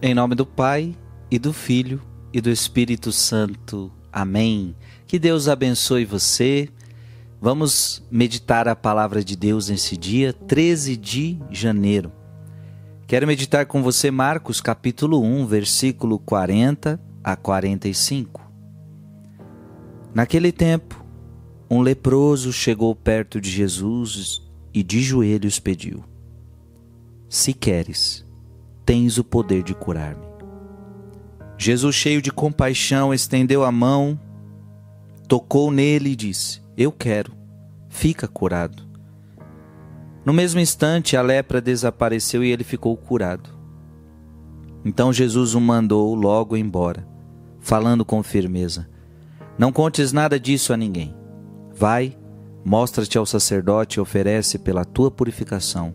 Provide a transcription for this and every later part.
Em nome do Pai e do Filho e do Espírito Santo. Amém. Que Deus abençoe você. Vamos meditar a palavra de Deus nesse dia, 13 de janeiro. Quero meditar com você Marcos capítulo 1, versículo 40 a 45. Naquele tempo, um leproso chegou perto de Jesus e de joelhos pediu: Se queres, tens o poder de curar-me. Jesus, cheio de compaixão, estendeu a mão, tocou nele e disse: Eu quero, fica curado. No mesmo instante, a lepra desapareceu e ele ficou curado. Então Jesus o mandou logo embora, falando com firmeza: Não contes nada disso a ninguém. Vai, mostra-te ao sacerdote e oferece pela tua purificação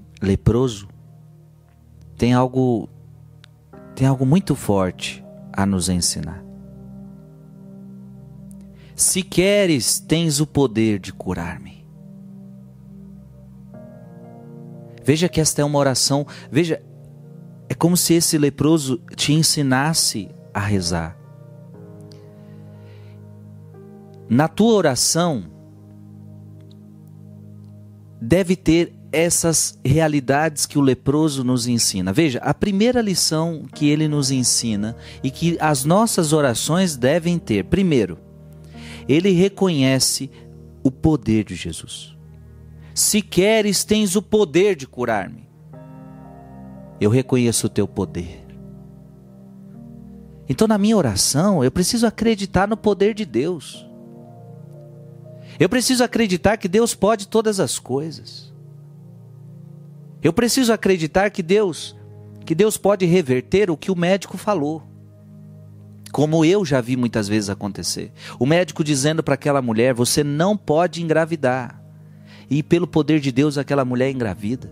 leproso tem algo tem algo muito forte a nos ensinar. Se queres, tens o poder de curar-me. Veja que esta é uma oração, veja, é como se esse leproso te ensinasse a rezar. Na tua oração deve ter essas realidades que o leproso nos ensina. Veja, a primeira lição que ele nos ensina e que as nossas orações devem ter, primeiro, ele reconhece o poder de Jesus. Se queres, tens o poder de curar-me. Eu reconheço o teu poder. Então, na minha oração, eu preciso acreditar no poder de Deus. Eu preciso acreditar que Deus pode todas as coisas. Eu preciso acreditar que Deus, que Deus pode reverter o que o médico falou. Como eu já vi muitas vezes acontecer. O médico dizendo para aquela mulher: "Você não pode engravidar". E pelo poder de Deus aquela mulher engravida.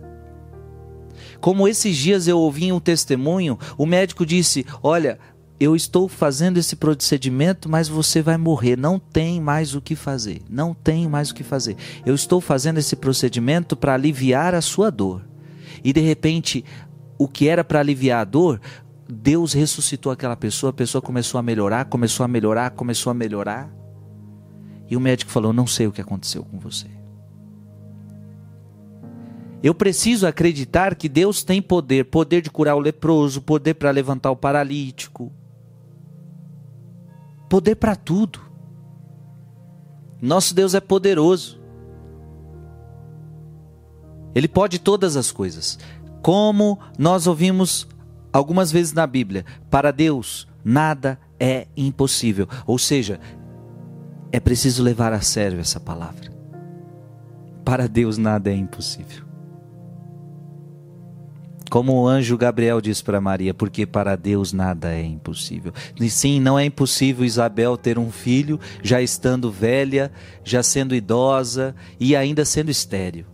Como esses dias eu ouvi um testemunho, o médico disse: "Olha, eu estou fazendo esse procedimento, mas você vai morrer, não tem mais o que fazer, não tem mais o que fazer. Eu estou fazendo esse procedimento para aliviar a sua dor e de repente o que era para aliviar a dor, Deus ressuscitou aquela pessoa, a pessoa começou a melhorar, começou a melhorar, começou a melhorar. E o médico falou: Não sei o que aconteceu com você. Eu preciso acreditar que Deus tem poder poder de curar o leproso, poder para levantar o paralítico, poder para tudo. Nosso Deus é poderoso. Ele pode todas as coisas. Como nós ouvimos algumas vezes na Bíblia, para Deus nada é impossível. Ou seja, é preciso levar a sério essa palavra. Para Deus nada é impossível. Como o anjo Gabriel diz para Maria, porque para Deus nada é impossível. E sim, não é impossível Isabel ter um filho, já estando velha, já sendo idosa e ainda sendo estéril.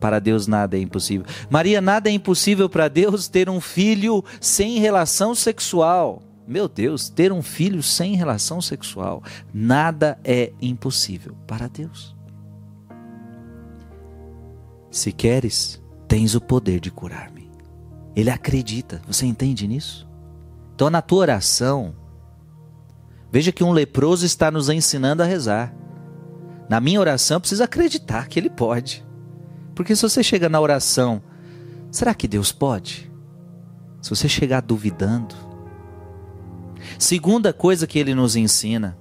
Para Deus nada é impossível. Maria, nada é impossível para Deus ter um filho sem relação sexual. Meu Deus, ter um filho sem relação sexual. Nada é impossível para Deus. Se queres, tens o poder de curar-me. Ele acredita. Você entende nisso? Então, na tua oração, veja que um leproso está nos ensinando a rezar. Na minha oração, eu preciso acreditar que ele pode. Porque se você chega na oração, será que Deus pode? Se você chegar duvidando. Segunda coisa que ele nos ensina: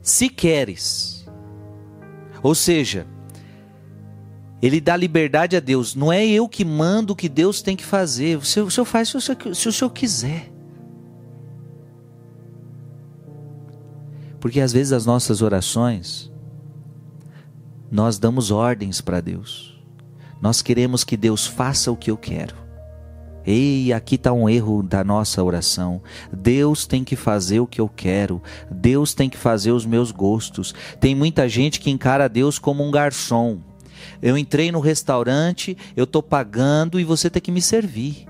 se queres, ou seja, ele dá liberdade a Deus. Não é eu que mando o que Deus tem que fazer. O senhor, o faz se o senhor, se o senhor quiser. Porque às vezes as nossas orações nós damos ordens para Deus. Nós queremos que Deus faça o que eu quero. Ei, aqui está um erro da nossa oração. Deus tem que fazer o que eu quero. Deus tem que fazer os meus gostos. Tem muita gente que encara Deus como um garçom. Eu entrei no restaurante, eu estou pagando e você tem que me servir.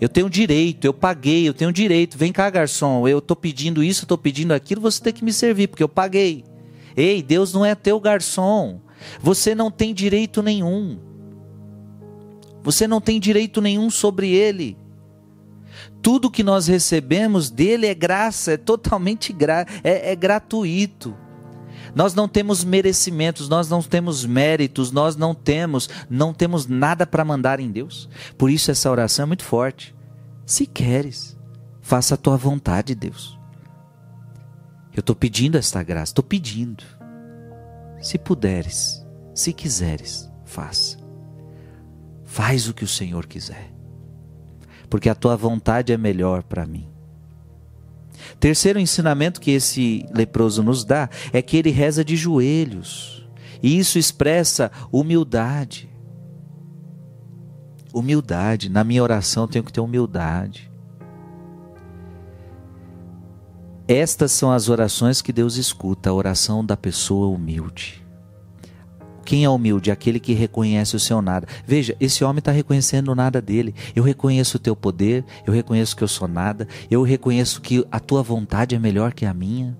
Eu tenho direito, eu paguei, eu tenho direito. Vem cá, garçom, eu estou pedindo isso, estou pedindo aquilo, você tem que me servir, porque eu paguei. Ei, Deus não é teu garçom. Você não tem direito nenhum. Você não tem direito nenhum sobre ele. Tudo que nós recebemos dele é graça, é totalmente gra é, é gratuito. Nós não temos merecimentos, nós não temos méritos, nós não temos, não temos nada para mandar em Deus. Por isso essa oração é muito forte. Se queres, faça a tua vontade, Deus. Eu estou pedindo esta graça, estou pedindo. Se puderes, se quiseres, faça. Faz o que o Senhor quiser, porque a tua vontade é melhor para mim. Terceiro ensinamento que esse leproso nos dá é que ele reza de joelhos, e isso expressa humildade. Humildade, na minha oração tenho que ter humildade. Estas são as orações que Deus escuta, a oração da pessoa humilde. Quem é humilde? Aquele que reconhece o seu nada. Veja, esse homem está reconhecendo nada dele. Eu reconheço o teu poder, eu reconheço que eu sou nada, eu reconheço que a tua vontade é melhor que a minha.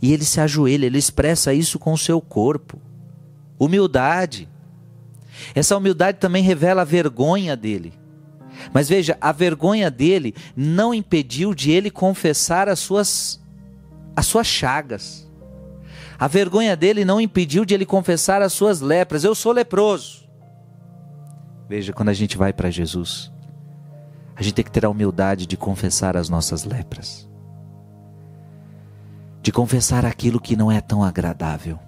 E ele se ajoelha, ele expressa isso com o seu corpo. Humildade. Essa humildade também revela a vergonha dele. Mas veja, a vergonha dele não impediu de ele confessar as suas as suas chagas. A vergonha dele não impediu de ele confessar as suas lepras. Eu sou leproso. Veja, quando a gente vai para Jesus, a gente tem que ter a humildade de confessar as nossas lepras, de confessar aquilo que não é tão agradável,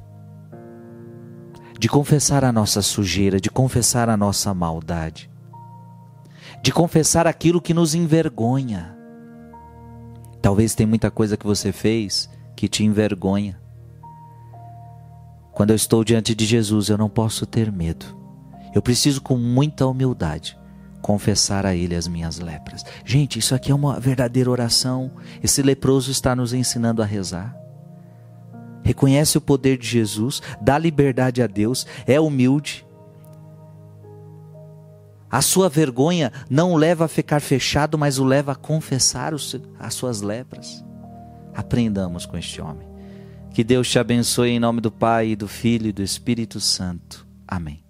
de confessar a nossa sujeira, de confessar a nossa maldade, de confessar aquilo que nos envergonha. Talvez tem muita coisa que você fez que te envergonha. Quando eu estou diante de Jesus, eu não posso ter medo. Eu preciso, com muita humildade, confessar a Ele as minhas lepras. Gente, isso aqui é uma verdadeira oração. Esse leproso está nos ensinando a rezar. Reconhece o poder de Jesus, dá liberdade a Deus, é humilde. A sua vergonha não o leva a ficar fechado, mas o leva a confessar as suas lepras. Aprendamos com este homem. Que Deus te abençoe em nome do Pai, do Filho e do Espírito Santo. Amém.